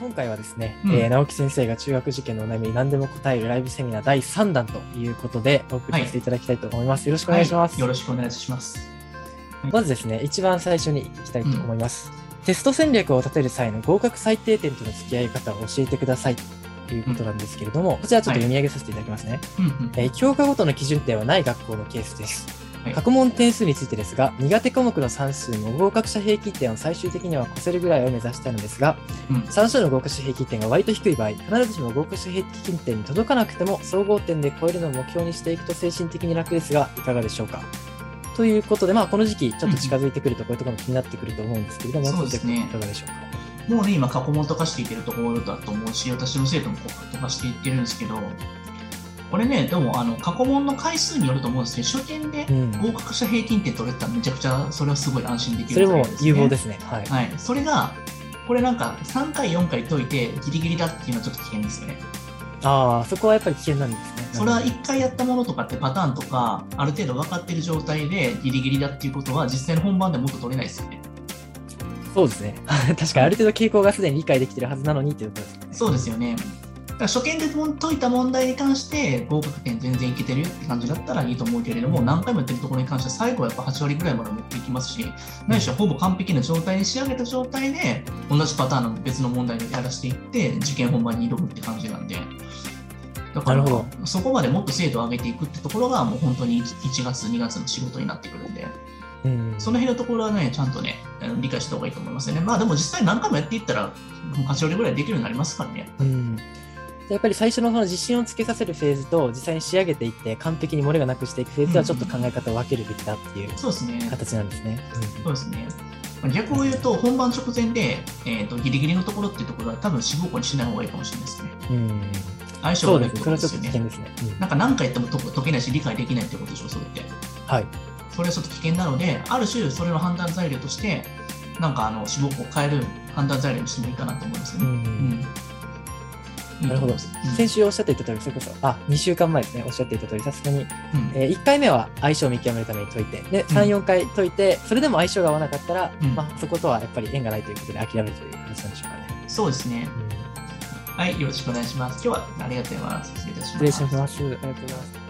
今回はですね、うんえー直樹先生が中学受験のお悩みに何でも答えるライブセミナー第3弾ということでお送りさせていただきたいと思います。よろしくお願いします。はいよろしくお願いします。まずですね、一番最初にいきたいと思います。テスト戦略を立てる際の合格最低点との付き合い方を教えてくださいということなんですけれども、こちらちょっと読み上げさせていただきますね。うんうんえー教科ごとの基準点はない学校のケースです。はい過去問点数についてですが、苦手科目の算数の合格者平均点を最終的には越せるぐらいを目指したいのですが、うん算数の合格者平均点が割と低い場合、必ずしも合格者平均点に届かなくても、総合点で超えるのを目標にしていくと精神的に楽ですが、いかがでしょうか？ということで、まあ、この時期、ちょっと近づいてくると、こういうところも気になってくると思うんですけれども、そうですねいかがでしょうか？もうね、今、過去問とかしていけるところだと思うし、私の生徒もこうとかしていってるんですけど、これね、でも、あの、過去問の回数によると思うんですけど、初見でうん。合格者平均点取れたらめちゃくちゃ、それはすごい安心できるそれも有望すですね。はい。はい。それが、これなんか3回、4回解いてギリギリだっていうのはちょっと危険ですよね。ああ、そこはやっぱり危険なんですね。それは1回やったものとかってパターンとか、ある程度分かってる状態でギリギリだっていうことは、実際の本番でもっと取れないですよね。そうですね。確かにある程度傾向がすでに理解できてるはずなのにっていうことですね。そうですよね。ら初見で解いた問題に関して合格点全然いけてるって感じだったらいいと思うけれども、何回もやってるところに関しては最後はやっぱ8割ぐらいまで持っていきますし、ないしはほぼ完璧な状態に仕上げた状態で、同じパターンの別の問題でやらせていって、受験本番に挑むって感じなんで。だからなるほそこまでもっと精度を上げていくってところがもう本当に1月、2月の仕事になってくるんで、うん。その辺のところはね、ちゃんとね、理解した方がいいと思いますよね。まあでも実際何回もやっていったら、8割ぐらいできるようになりますからね。うん。やっぱり最初のその自信をつけさせるフェーズと実際に仕上げていって完璧に漏れがなくしていくフェーズではちょっと考え方を分けるべきだっていう。形なんですね。そうですね。まあ逆を言うと、本番直前で、えー、とギリギリのところっていうところは多分志望校にしない方がいいかもしれないですね。うん。うん相性。が悪いってそれはちょっと危ことですよね。険ですね。うんなんか何回やっても解解けないし、理解できないってことでしょ、それって。はい。それはちょっと危険なので、ある種、それの判断材料として、なんかあの志望校を変える判断材料にしてもいいかなと思いますよね。うん。うんなるほど先週おっしゃっていた通り、それこそ、あ、2週間前ですね、おっしゃっていた通り、さすがに、うんうんえー1回目は相性を見極めるために解いて、で、3、4回解いて、それでも相性が合わなかったら、うんまあ、そことはやっぱり縁がないということで諦めるという形なんでしょうかね。そうですね。うんはい、よろしくお願いします。今日はありがとうございます。失礼いたします。失礼します。ありがとうございます。